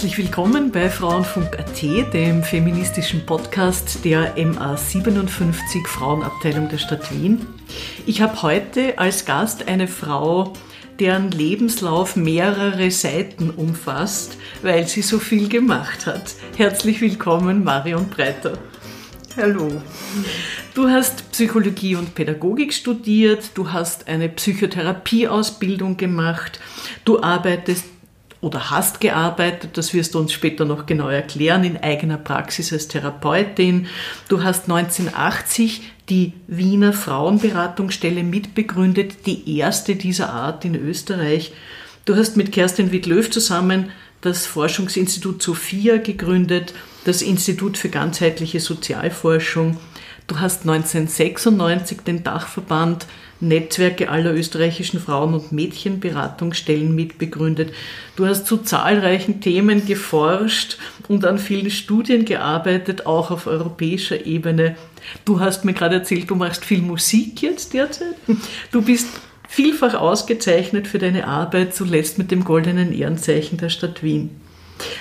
Herzlich willkommen bei Frauenfunk.at, dem feministischen Podcast der MA57 Frauenabteilung der Stadt Wien. Ich habe heute als Gast eine Frau, deren Lebenslauf mehrere Seiten umfasst, weil sie so viel gemacht hat. Herzlich willkommen, Marion Breiter. Hallo. Du hast Psychologie und Pädagogik studiert, du hast eine Psychotherapieausbildung gemacht, du arbeitest oder hast gearbeitet, das wirst du uns später noch genau erklären, in eigener Praxis als Therapeutin. Du hast 1980 die Wiener Frauenberatungsstelle mitbegründet, die erste dieser Art in Österreich. Du hast mit Kerstin Wittlöw zusammen das Forschungsinstitut Sophia gegründet, das Institut für ganzheitliche Sozialforschung. Du hast 1996 den Dachverband Netzwerke aller österreichischen Frauen- und Mädchenberatungsstellen mitbegründet. Du hast zu zahlreichen Themen geforscht und an vielen Studien gearbeitet, auch auf europäischer Ebene. Du hast mir gerade erzählt, du machst viel Musik jetzt derzeit. Du bist vielfach ausgezeichnet für deine Arbeit, zuletzt mit dem goldenen Ehrenzeichen der Stadt Wien.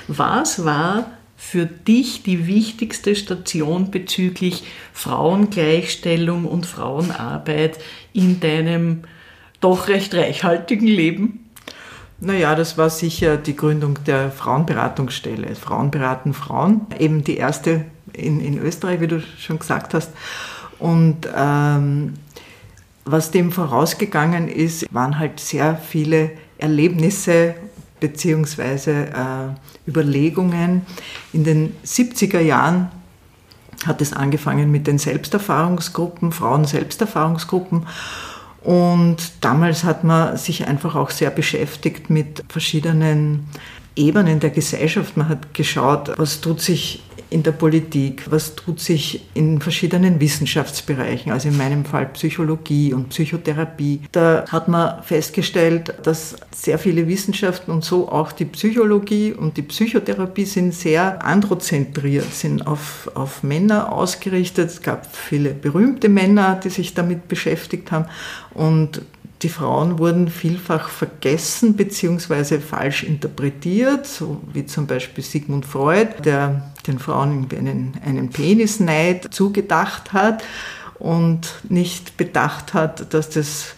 Was war für dich die wichtigste Station bezüglich Frauengleichstellung und Frauenarbeit in deinem doch recht reichhaltigen Leben? Naja, das war sicher die Gründung der Frauenberatungsstelle. Frauen beraten Frauen, eben die erste in, in Österreich, wie du schon gesagt hast. Und ähm, was dem vorausgegangen ist, waren halt sehr viele Erlebnisse beziehungsweise äh, Überlegungen. In den 70er Jahren hat es angefangen mit den Selbsterfahrungsgruppen, Frauen-Selbsterfahrungsgruppen. Und damals hat man sich einfach auch sehr beschäftigt mit verschiedenen Ebenen der Gesellschaft. Man hat geschaut, was tut sich in der Politik, was tut sich in verschiedenen Wissenschaftsbereichen, also in meinem Fall Psychologie und Psychotherapie. Da hat man festgestellt, dass sehr viele Wissenschaften und so auch die Psychologie und die Psychotherapie sind sehr androzentriert, sind auf, auf Männer ausgerichtet. Es gab viele berühmte Männer, die sich damit beschäftigt haben und die Frauen wurden vielfach vergessen bzw. falsch interpretiert, so wie zum Beispiel Sigmund Freud, der den Frauen einen, einen Penisneid zugedacht hat und nicht bedacht hat, dass das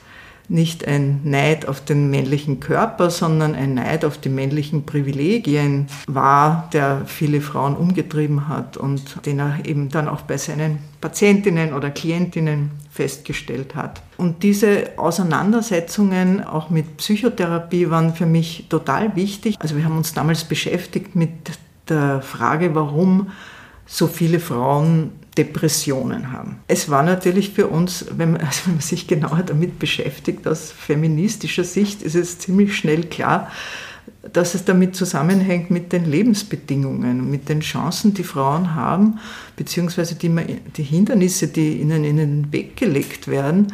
nicht ein Neid auf den männlichen Körper, sondern ein Neid auf die männlichen Privilegien war, der viele Frauen umgetrieben hat und den er eben dann auch bei seinen Patientinnen oder Klientinnen festgestellt hat. Und diese Auseinandersetzungen auch mit Psychotherapie waren für mich total wichtig. Also wir haben uns damals beschäftigt mit der Frage, warum so viele Frauen Depressionen haben. Es war natürlich für uns, wenn man, also wenn man sich genauer damit beschäftigt, aus feministischer Sicht ist es ziemlich schnell klar, dass es damit zusammenhängt mit den Lebensbedingungen, mit den Chancen, die Frauen haben, beziehungsweise die, die Hindernisse, die ihnen in den Weg gelegt werden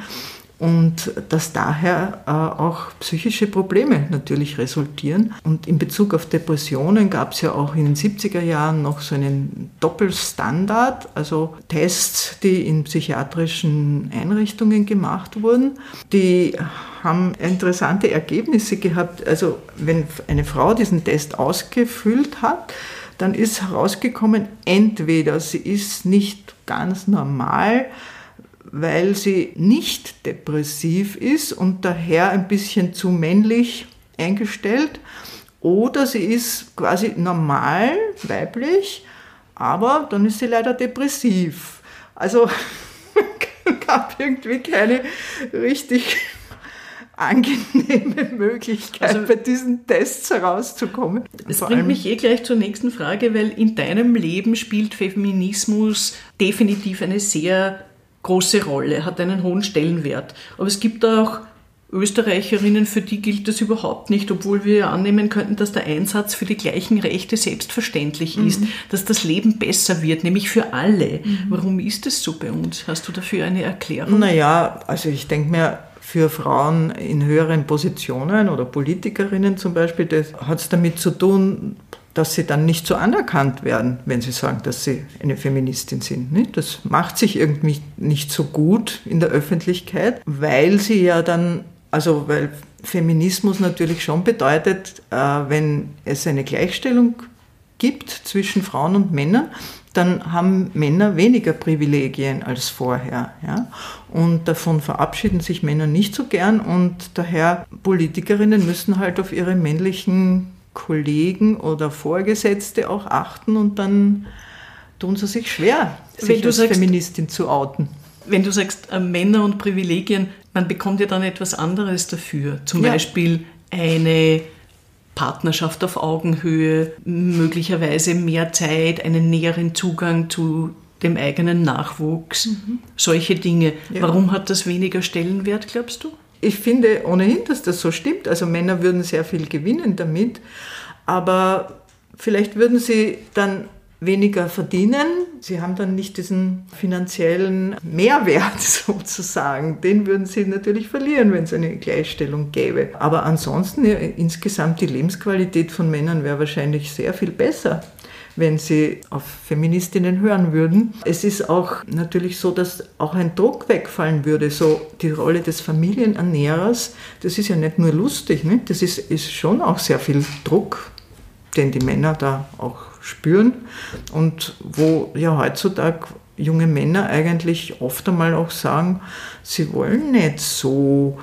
und dass daher äh, auch psychische Probleme natürlich resultieren. Und in Bezug auf Depressionen gab es ja auch in den 70er Jahren noch so einen Doppelstandard, also Tests, die in psychiatrischen Einrichtungen gemacht wurden. Die haben interessante Ergebnisse gehabt. Also wenn eine Frau diesen Test ausgefüllt hat, dann ist herausgekommen, entweder sie ist nicht ganz normal, weil sie nicht depressiv ist und daher ein bisschen zu männlich eingestellt, oder sie ist quasi normal, weiblich, aber dann ist sie leider depressiv. Also gab irgendwie keine richtig angenehme Möglichkeit, also, bei diesen Tests herauszukommen. Das bringt mich eh gleich zur nächsten Frage, weil in deinem Leben spielt Feminismus definitiv eine sehr große Rolle, hat einen hohen Stellenwert. Aber es gibt auch Österreicherinnen, für die gilt das überhaupt nicht, obwohl wir annehmen könnten, dass der Einsatz für die gleichen Rechte selbstverständlich mhm. ist, dass das Leben besser wird, nämlich für alle. Mhm. Warum ist das so bei uns? Hast du dafür eine Erklärung? Naja, also ich denke mir, für Frauen in höheren Positionen oder Politikerinnen zum Beispiel, das hat es damit zu tun, dass sie dann nicht so anerkannt werden, wenn sie sagen, dass sie eine Feministin sind. Das macht sich irgendwie nicht so gut in der Öffentlichkeit, weil sie ja dann, also weil Feminismus natürlich schon bedeutet, äh, wenn es eine Gleichstellung gibt zwischen Frauen und Männern, dann haben Männer weniger Privilegien als vorher. Ja? Und davon verabschieden sich Männer nicht so gern und daher Politikerinnen müssen halt auf ihre männlichen Kollegen oder Vorgesetzte auch achten und dann tun sie sich schwer, sich als sagst, Feministin zu outen. Wenn du sagst äh, Männer und Privilegien, man bekommt ja dann etwas anderes dafür. Zum ja. Beispiel eine Partnerschaft auf Augenhöhe, möglicherweise mehr Zeit, einen näheren Zugang zu dem eigenen Nachwuchs, mhm. solche Dinge. Ja. Warum hat das weniger Stellenwert, glaubst du? Ich finde ohnehin, dass das so stimmt. Also Männer würden sehr viel gewinnen damit, aber vielleicht würden sie dann weniger verdienen. Sie haben dann nicht diesen finanziellen Mehrwert sozusagen. Den würden sie natürlich verlieren, wenn es eine Gleichstellung gäbe. Aber ansonsten ja, insgesamt die Lebensqualität von Männern wäre wahrscheinlich sehr viel besser wenn sie auf Feministinnen hören würden. Es ist auch natürlich so, dass auch ein Druck wegfallen würde. So die Rolle des Familienernährers, das ist ja nicht nur lustig, ne? das ist, ist schon auch sehr viel Druck, den die Männer da auch spüren und wo ja heutzutage junge Männer eigentlich oft einmal auch sagen, sie wollen nicht so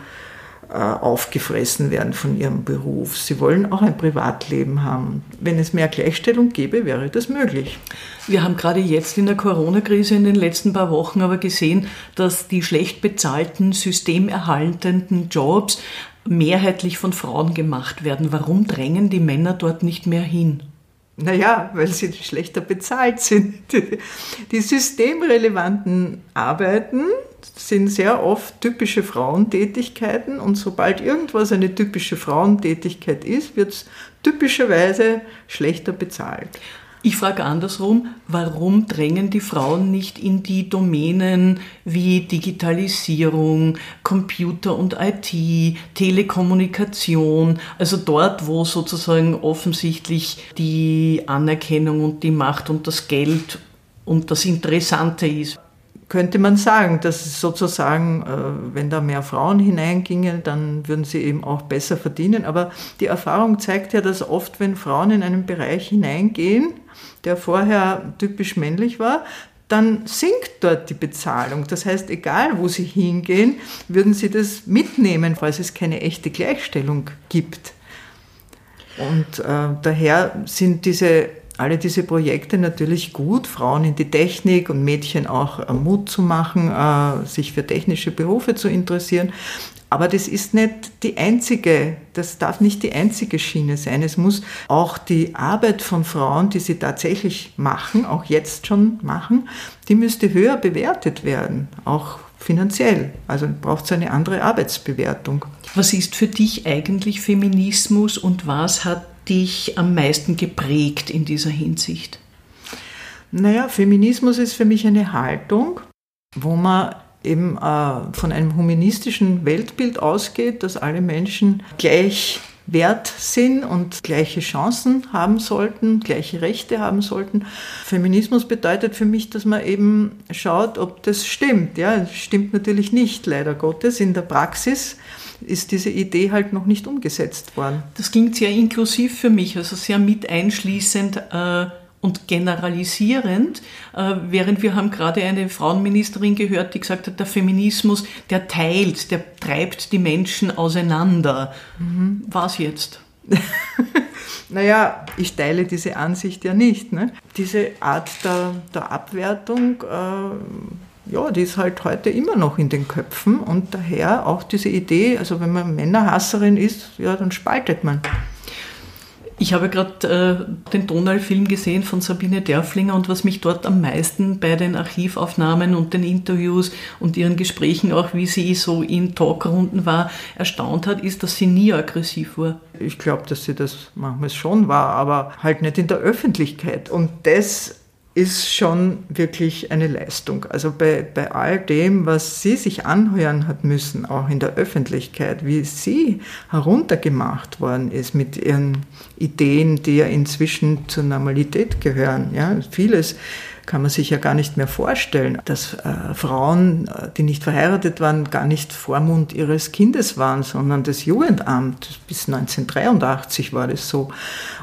äh, aufgefressen werden von ihrem Beruf. Sie wollen auch ein Privatleben haben. Wenn es mehr Gleichstellung gäbe, wäre das möglich. Wir haben gerade jetzt in der Corona-Krise in den letzten paar Wochen aber gesehen, dass die schlecht bezahlten, systemerhaltenden Jobs mehrheitlich von Frauen gemacht werden. Warum drängen die Männer dort nicht mehr hin? Naja, weil sie schlechter bezahlt sind. Die systemrelevanten Arbeiten sind sehr oft typische Frauentätigkeiten und sobald irgendwas eine typische Frauentätigkeit ist, wird es typischerweise schlechter bezahlt. Ich frage andersrum, warum drängen die Frauen nicht in die Domänen wie Digitalisierung, Computer und IT, Telekommunikation, also dort, wo sozusagen offensichtlich die Anerkennung und die Macht und das Geld und das Interessante ist? Könnte man sagen, dass sozusagen, äh, wenn da mehr Frauen hineingingen, dann würden sie eben auch besser verdienen. Aber die Erfahrung zeigt ja, dass oft, wenn Frauen in einen Bereich hineingehen, der vorher typisch männlich war, dann sinkt dort die Bezahlung. Das heißt, egal wo sie hingehen, würden sie das mitnehmen, falls es keine echte Gleichstellung gibt. Und äh, daher sind diese alle diese Projekte natürlich gut, Frauen in die Technik und Mädchen auch äh, Mut zu machen, äh, sich für technische Berufe zu interessieren. Aber das ist nicht die einzige, das darf nicht die einzige Schiene sein. Es muss auch die Arbeit von Frauen, die sie tatsächlich machen, auch jetzt schon machen, die müsste höher bewertet werden, auch finanziell. Also braucht es eine andere Arbeitsbewertung. Was ist für dich eigentlich Feminismus und was hat dich am meisten geprägt in dieser Hinsicht? Naja, Feminismus ist für mich eine Haltung, wo man eben äh, von einem humanistischen Weltbild ausgeht, dass alle Menschen gleich wert sind und gleiche Chancen haben sollten, gleiche Rechte haben sollten. Feminismus bedeutet für mich, dass man eben schaut, ob das stimmt. Ja, das stimmt natürlich nicht, leider Gottes, in der Praxis ist diese Idee halt noch nicht umgesetzt worden. Das klingt sehr inklusiv für mich, also sehr mit einschließend äh, und generalisierend, äh, während wir haben gerade eine Frauenministerin gehört, die gesagt hat, der Feminismus, der teilt, der treibt die Menschen auseinander. Mhm. Was jetzt? naja, ich teile diese Ansicht ja nicht. Ne? Diese Art der, der Abwertung äh, ja, die ist halt heute immer noch in den Köpfen und daher auch diese Idee, also wenn man Männerhasserin ist, ja, dann spaltet man. Ich habe gerade äh, den Donald-Film gesehen von Sabine Derflinger und was mich dort am meisten bei den Archivaufnahmen und den Interviews und ihren Gesprächen, auch wie sie so in Talkrunden war, erstaunt hat, ist, dass sie nie aggressiv war. Ich glaube, dass sie das manchmal schon war, aber halt nicht in der Öffentlichkeit. Und das ist schon wirklich eine Leistung. Also bei, bei all dem, was sie sich anhören hat müssen, auch in der Öffentlichkeit, wie sie heruntergemacht worden ist mit ihren Ideen, die ja inzwischen zur Normalität gehören. Ja, vieles kann man sich ja gar nicht mehr vorstellen, dass äh, Frauen, äh, die nicht verheiratet waren, gar nicht Vormund ihres Kindes waren, sondern das Jugendamt. Bis 1983 war das so.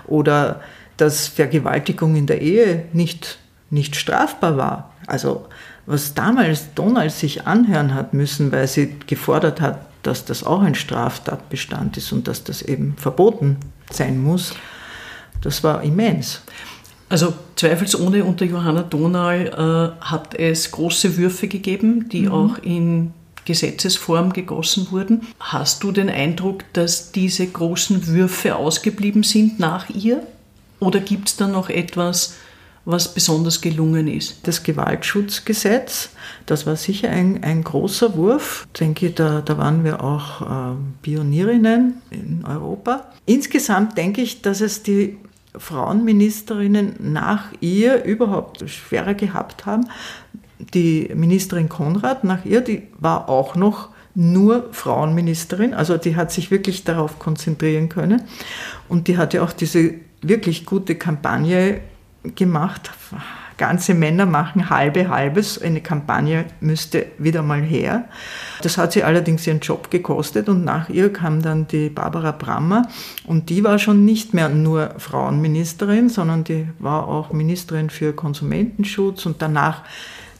Oder dass Vergewaltigung in der Ehe nicht, nicht strafbar war. Also was damals Donald sich anhören hat müssen, weil sie gefordert hat, dass das auch ein Straftatbestand ist und dass das eben verboten sein muss, das war immens. Also zweifelsohne unter Johanna Donal äh, hat es große Würfe gegeben, die mhm. auch in Gesetzesform gegossen wurden. Hast du den Eindruck, dass diese großen Würfe ausgeblieben sind nach ihr? Oder gibt es da noch etwas, was besonders gelungen ist? Das Gewaltschutzgesetz, das war sicher ein, ein großer Wurf. Ich denke, da, da waren wir auch äh, Pionierinnen in Europa. Insgesamt denke ich, dass es die Frauenministerinnen nach ihr überhaupt schwerer gehabt haben. Die Ministerin Konrad nach ihr, die war auch noch nur Frauenministerin, also die hat sich wirklich darauf konzentrieren können und die hat ja auch diese wirklich gute Kampagne gemacht. Ganze Männer machen halbe halbes. Eine Kampagne müsste wieder mal her. Das hat sie allerdings ihren Job gekostet und nach ihr kam dann die Barbara Brammer und die war schon nicht mehr nur Frauenministerin, sondern die war auch Ministerin für Konsumentenschutz und danach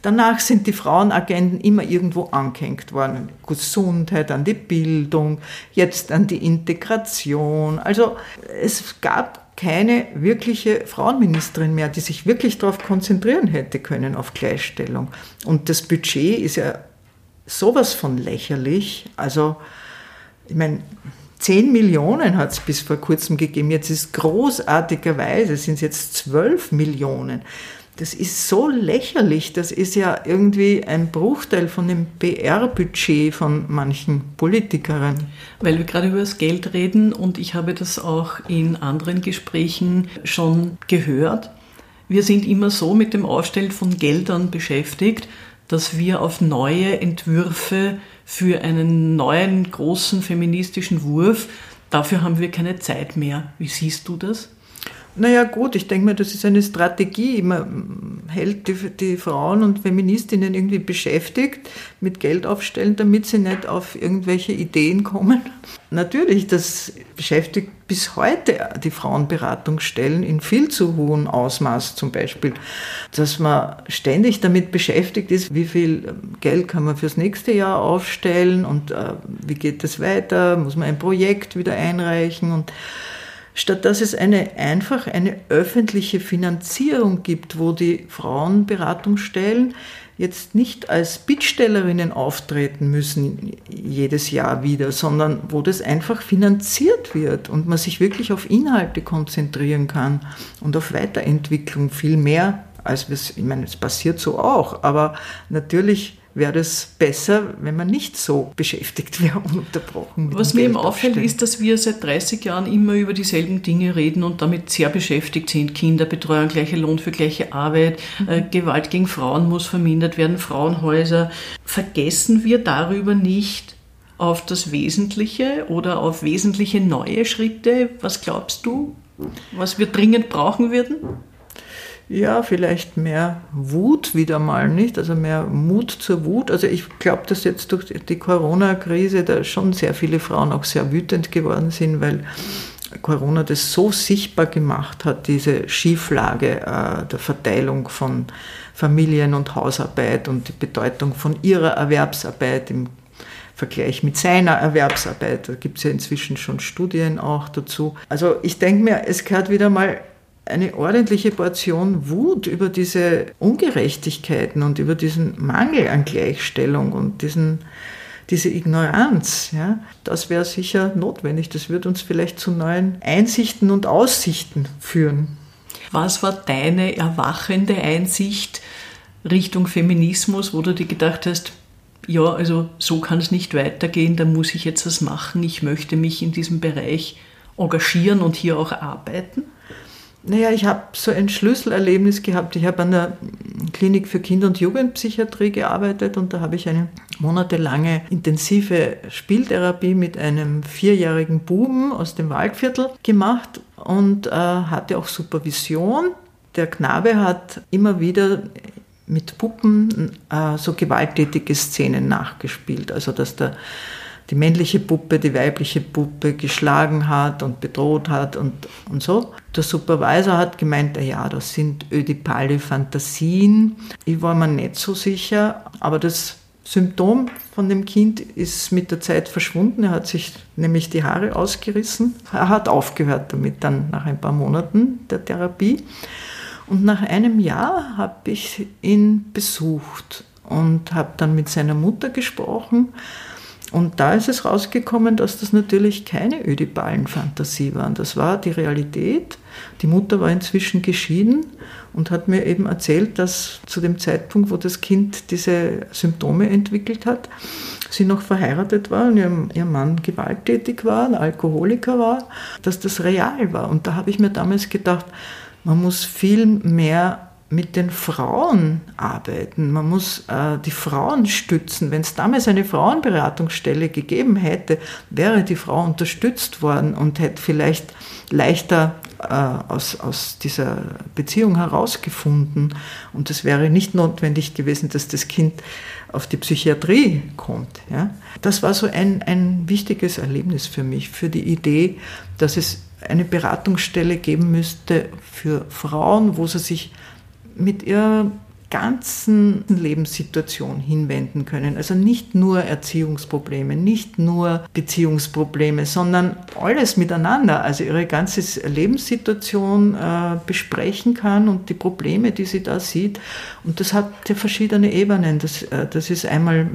Danach sind die Frauenagenten immer irgendwo angehängt worden. Gesundheit, an die Bildung, jetzt an die Integration. Also es gab keine wirkliche Frauenministerin mehr, die sich wirklich darauf konzentrieren hätte können, auf Gleichstellung. Und das Budget ist ja sowas von lächerlich. Also, ich meine, 10 Millionen hat es bis vor kurzem gegeben. Jetzt ist großartigerweise, sind es jetzt 12 Millionen. Das ist so lächerlich. Das ist ja irgendwie ein Bruchteil von dem PR-Budget von manchen Politikerinnen. Weil wir gerade über das Geld reden und ich habe das auch in anderen Gesprächen schon gehört. Wir sind immer so mit dem Aufstellen von Geldern beschäftigt, dass wir auf neue Entwürfe für einen neuen großen feministischen Wurf, dafür haben wir keine Zeit mehr. Wie siehst du das? Naja gut, ich denke mir, das ist eine Strategie. Man hält die, die, Frauen und Feministinnen irgendwie beschäftigt mit Geld aufstellen, damit sie nicht auf irgendwelche Ideen kommen. Natürlich, das beschäftigt bis heute die Frauenberatungsstellen in viel zu hohem Ausmaß zum Beispiel, dass man ständig damit beschäftigt ist, wie viel Geld kann man fürs nächste Jahr aufstellen und äh, wie geht es weiter, muss man ein Projekt wieder einreichen und statt dass es eine, einfach eine öffentliche Finanzierung gibt, wo die Frauenberatungsstellen jetzt nicht als Bittstellerinnen auftreten müssen jedes Jahr wieder, sondern wo das einfach finanziert wird und man sich wirklich auf Inhalte konzentrieren kann und auf Weiterentwicklung viel mehr, als es, ich meine, es passiert so auch, aber natürlich wäre es besser, wenn man nicht so beschäftigt wäre, ununterbrochen. Was mir eben auffällt, ist, dass wir seit 30 Jahren immer über dieselben Dinge reden und damit sehr beschäftigt sind. Kinderbetreuung, gleicher Lohn für gleiche Arbeit, mhm. äh, Gewalt gegen Frauen muss vermindert werden, Frauenhäuser. Vergessen wir darüber nicht auf das Wesentliche oder auf wesentliche neue Schritte? Was glaubst du, was wir dringend brauchen würden? Ja, vielleicht mehr Wut wieder mal, nicht? Also mehr Mut zur Wut. Also ich glaube, dass jetzt durch die Corona-Krise da schon sehr viele Frauen auch sehr wütend geworden sind, weil Corona das so sichtbar gemacht hat, diese Schieflage äh, der Verteilung von Familien- und Hausarbeit und die Bedeutung von ihrer Erwerbsarbeit im Vergleich mit seiner Erwerbsarbeit. Da gibt es ja inzwischen schon Studien auch dazu. Also ich denke mir, es gehört wieder mal eine ordentliche Portion Wut über diese Ungerechtigkeiten und über diesen Mangel an Gleichstellung und diesen, diese Ignoranz. Ja, das wäre sicher notwendig. Das wird uns vielleicht zu neuen Einsichten und Aussichten führen. Was war deine erwachende Einsicht Richtung Feminismus, wo du dir gedacht hast, ja, also so kann es nicht weitergehen, da muss ich jetzt was machen, ich möchte mich in diesem Bereich engagieren und hier auch arbeiten? Naja, ich habe so ein Schlüsselerlebnis gehabt. Ich habe an der Klinik für Kinder- und Jugendpsychiatrie gearbeitet und da habe ich eine monatelange intensive Spieltherapie mit einem vierjährigen Buben aus dem Waldviertel gemacht und äh, hatte auch Supervision. Der Knabe hat immer wieder mit Puppen äh, so gewalttätige Szenen nachgespielt. Also dass der die männliche Puppe die weibliche Puppe geschlagen hat und bedroht hat und, und so. Der Supervisor hat gemeint, ja, das sind ödipale Fantasien. Ich war mir nicht so sicher, aber das Symptom von dem Kind ist mit der Zeit verschwunden. Er hat sich nämlich die Haare ausgerissen. Er hat aufgehört damit dann nach ein paar Monaten der Therapie. Und nach einem Jahr habe ich ihn besucht und habe dann mit seiner Mutter gesprochen. Und da ist es rausgekommen, dass das natürlich keine ödipalen Fantasie waren. Das war die Realität. Die Mutter war inzwischen geschieden und hat mir eben erzählt, dass zu dem Zeitpunkt, wo das Kind diese Symptome entwickelt hat, sie noch verheiratet war und ihr, Mann gewalttätig war, ein Alkoholiker war, dass das real war. Und da habe ich mir damals gedacht, man muss viel mehr mit den Frauen arbeiten. Man muss äh, die Frauen stützen. Wenn es damals eine Frauenberatungsstelle gegeben hätte, wäre die Frau unterstützt worden und hätte vielleicht leichter äh, aus, aus dieser Beziehung herausgefunden. Und es wäre nicht notwendig gewesen, dass das Kind auf die Psychiatrie kommt. Ja? Das war so ein, ein wichtiges Erlebnis für mich, für die Idee, dass es eine Beratungsstelle geben müsste für Frauen, wo sie sich mit ihrer ganzen Lebenssituation hinwenden können. Also nicht nur Erziehungsprobleme, nicht nur Beziehungsprobleme, sondern alles miteinander. Also ihre ganze Lebenssituation äh, besprechen kann und die Probleme, die sie da sieht. Und das hat ja verschiedene Ebenen. Das, äh, das ist einmal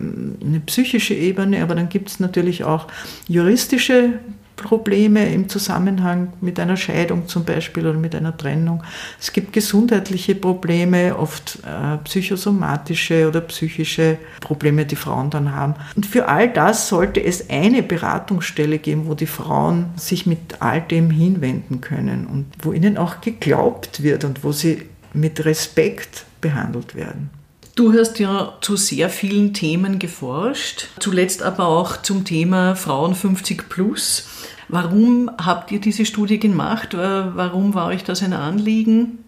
eine psychische Ebene, aber dann gibt es natürlich auch juristische Probleme im Zusammenhang mit einer Scheidung zum Beispiel oder mit einer Trennung. Es gibt gesundheitliche Probleme, oft äh, psychosomatische oder psychische Probleme, die Frauen dann haben. Und für all das sollte es eine Beratungsstelle geben, wo die Frauen sich mit all dem hinwenden können und wo ihnen auch geglaubt wird und wo sie mit Respekt behandelt werden. Du hast ja zu sehr vielen Themen geforscht, zuletzt aber auch zum Thema Frauen 50 plus. Warum habt ihr diese Studie gemacht? Äh, warum war euch das ein Anliegen?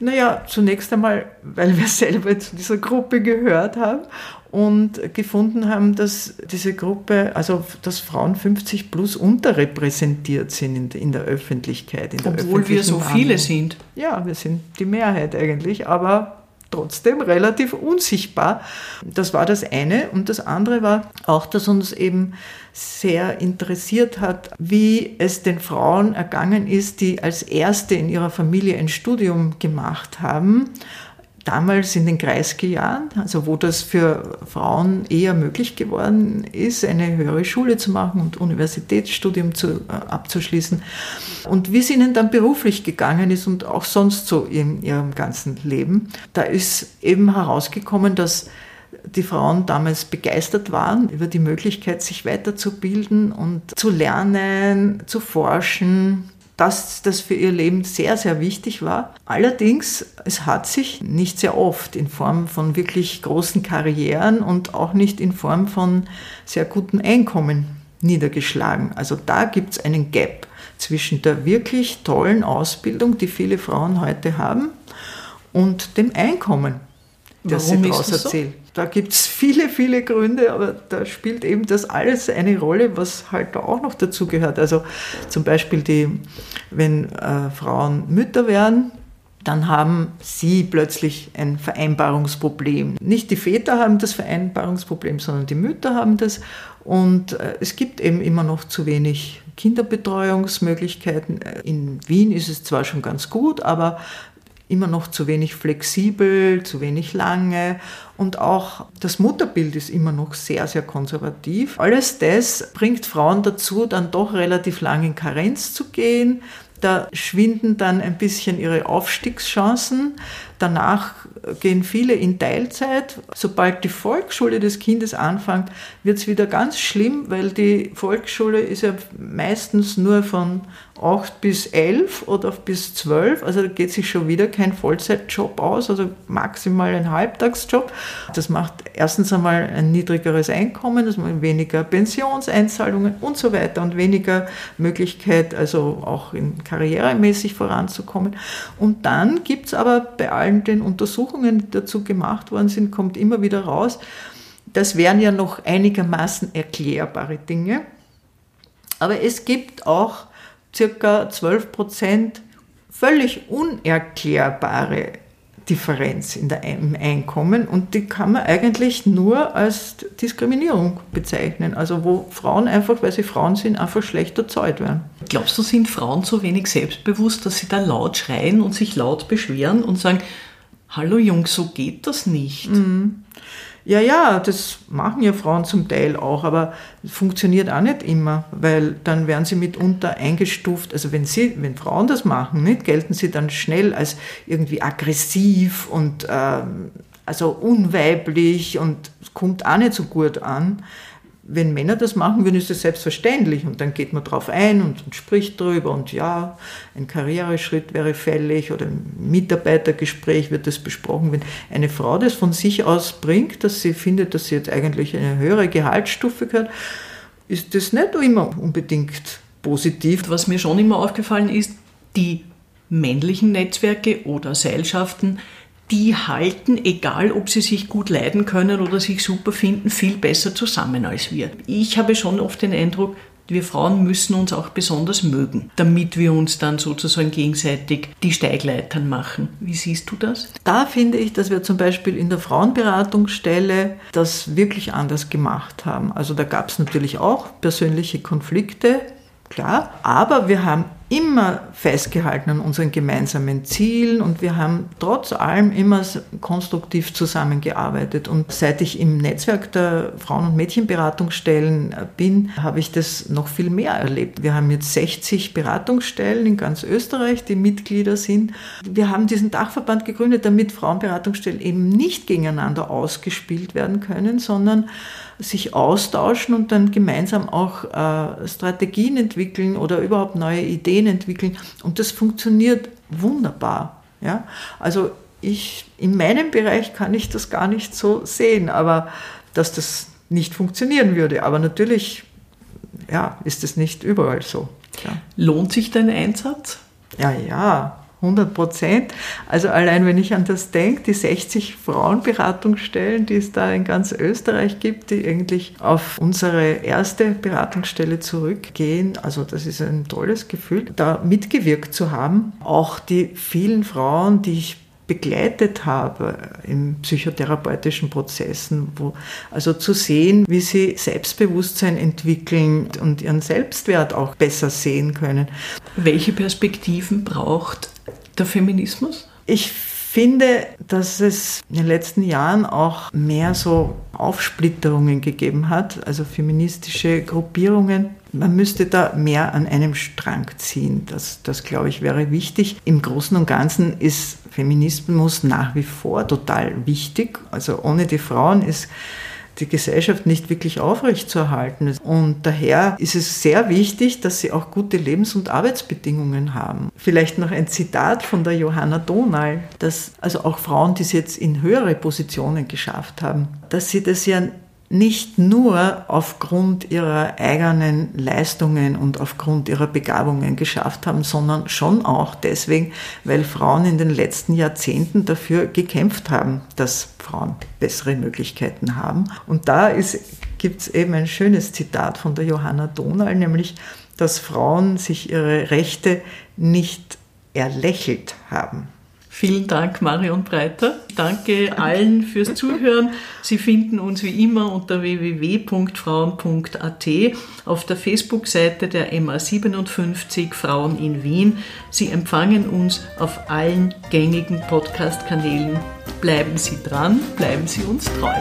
Naja, zunächst einmal, weil wir selber zu dieser Gruppe gehört haben und gefunden haben, dass diese Gruppe, also dass Frauen 50 plus unterrepräsentiert sind in, der Öffentlichkeit. In der Obwohl wir so viele sind. Ja, wir sind die Mehrheit eigentlich, aber trotzdem relativ unsichtbar. Das war das eine. Und das andere war auch, dass uns eben sehr interessiert hat, wie es den Frauen ergangen ist, die als erste in ihrer Familie ein Studium gemacht haben damals in den Kreisgejahren, also wo das für Frauen eher möglich geworden ist, eine höhere Schule zu machen und Universitätsstudium zu, äh, abzuschließen. Und wie es ihnen dann beruflich gegangen ist und auch sonst so in ihrem ganzen Leben, da ist eben herausgekommen, dass die Frauen damals begeistert waren über die Möglichkeit, sich weiterzubilden und zu lernen, zu forschen, dass das für ihr Leben sehr, sehr wichtig war. Allerdings, es hat sich nicht sehr oft in Form von wirklich großen Karrieren und auch nicht in Form von sehr guten Einkommen niedergeschlagen. Also da gibt es einen Gap zwischen der wirklich tollen Ausbildung, die viele Frauen heute haben, und dem Einkommen, das Warum sie daraus erzählen. So? Da gibt es viele, viele Gründe, aber da spielt eben das alles eine Rolle, was halt da auch noch dazu gehört. Also zum Beispiel, die, wenn äh, Frauen Mütter werden, dann haben sie plötzlich ein Vereinbarungsproblem. Nicht die Väter haben das Vereinbarungsproblem, sondern die Mütter haben das. Und äh, es gibt eben immer noch zu wenig Kinderbetreuungsmöglichkeiten. In Wien ist es zwar schon ganz gut, aber immer noch zu wenig flexibel, zu wenig lange und auch das Mutterbild ist immer noch sehr, sehr konservativ. Alles das bringt Frauen dazu, dann doch relativ lang in Karenz zu gehen. Da schwinden dann ein bisschen ihre Aufstiegschancen. Danach gehen viele in Teilzeit. Sobald die Volksschule des Kindes anfängt, wird es wieder ganz schlimm, weil die Volksschule ist ja meistens nur von 8 bis 11 oder bis 12. Also da geht sich schon wieder kein Vollzeitjob aus, also maximal ein Halbtagsjob. Das macht erstens einmal ein niedrigeres Einkommen, das macht weniger Pensionseinzahlungen und so weiter und weniger Möglichkeit, also auch in karrieremäßig voranzukommen. Und dann gibt es aber bei allen den Untersuchungen, die dazu gemacht worden sind, kommt immer wieder raus, Das wären ja noch einigermaßen erklärbare Dinge. Aber es gibt auch circa 12 Prozent völlig unerklärbare Differenz in der, im Einkommen und die kann man eigentlich nur als Diskriminierung bezeichnen. Also wo Frauen einfach, weil sie Frauen sind, einfach schlechter zahlt werden. Glaubst du, sind Frauen so wenig selbstbewusst, dass sie da laut schreien und sich laut beschweren und sagen, hallo Jungs, so geht das nicht? Mhm. Ja, ja, das machen ja Frauen zum Teil auch, aber funktioniert auch nicht immer, weil dann werden sie mitunter eingestuft. Also wenn sie, wenn Frauen das machen, nicht, gelten sie dann schnell als irgendwie aggressiv und ähm, also unweiblich und kommt auch nicht so gut an wenn Männer das machen würden, ist das selbstverständlich und dann geht man drauf ein und, und, spricht drüber und ja, ein Karriereschritt wäre fällig oder ein Mitarbeitergespräch wird das besprochen. Wenn eine Frau das von sich aus bringt, dass sie findet, dass sie jetzt eigentlich eine höhere Gehaltsstufe gehört, ist das nicht immer unbedingt positiv. Was mir schon immer aufgefallen ist, die männlichen Netzwerke oder Seilschaften die halten, egal ob sie sich gut leiden können oder sich super finden, viel besser zusammen als wir. Ich habe schon oft den Eindruck, wir Frauen müssen uns auch besonders mögen, damit wir uns dann sozusagen gegenseitig die Steigleitern machen. Wie siehst du das? Da finde ich, dass wir zum Beispiel in der Frauenberatungsstelle das wirklich anders gemacht haben. Also da gab es natürlich auch persönliche Konflikte, klar, aber wir haben immer festgehalten an unseren gemeinsamen Zielen und wir haben trotz allem immer konstruktiv zusammengearbeitet. Und seit ich im Netzwerk der Frauen- und Mädchenberatungsstellen bin, habe ich das noch viel mehr erlebt. Wir haben jetzt 60 Beratungsstellen in ganz Österreich, die Mitglieder sind. Wir haben diesen Dachverband gegründet, damit Frauenberatungsstellen eben nicht gegeneinander ausgespielt werden können, sondern sich austauschen und dann gemeinsam auch äh, Strategien entwickeln oder überhaupt neue Ideen entwickeln. Und das funktioniert wunderbar. Ja? Also ich, in meinem Bereich kann ich das gar nicht so sehen, aber dass das nicht funktionieren würde. Aber natürlich ja, ist es nicht überall so. Ja. Lohnt sich dein Einsatz? Ja, ja. 100 Prozent. Also allein wenn ich an das denke, die 60 Frauenberatungsstellen, die es da in ganz Österreich gibt, die eigentlich auf unsere erste Beratungsstelle zurückgehen, also das ist ein tolles Gefühl, da mitgewirkt zu haben. Auch die vielen Frauen, die ich begleitet habe in psychotherapeutischen Prozessen, wo also zu sehen, wie sie Selbstbewusstsein entwickeln und ihren Selbstwert auch besser sehen können. Welche Perspektiven braucht der Feminismus? Ich finde, dass es in den letzten Jahren auch mehr so Aufsplitterungen gegeben hat, also feministische Gruppierungen. Man müsste da mehr an einem Strang ziehen. Das, das glaube ich, wäre wichtig. Im Großen und Ganzen ist Feminismus nach wie vor total wichtig. Also ohne die Frauen ist die Gesellschaft nicht wirklich aufrechtzuerhalten. Und daher ist es sehr wichtig, dass sie auch gute Lebens- und Arbeitsbedingungen haben. Vielleicht noch ein Zitat von der Johanna Donal, dass also auch Frauen, die es jetzt in höhere Positionen geschafft haben, dass sie das ja nicht nur aufgrund ihrer eigenen Leistungen und aufgrund ihrer Begabungen geschafft haben, sondern schon auch deswegen, weil Frauen in den letzten Jahrzehnten dafür gekämpft haben, dass Frauen bessere Möglichkeiten haben. Und da gibt es eben ein schönes Zitat von der Johanna Donal, nämlich, dass Frauen sich ihre Rechte nicht erlächelt haben. Vielen Dank, Marion Breiter. Danke allen fürs Zuhören. Sie finden uns wie immer unter www.frauen.at auf der Facebook-Seite der MA57 Frauen in Wien. Sie empfangen uns auf allen gängigen Podcast-Kanälen. Bleiben Sie dran, bleiben Sie uns treu.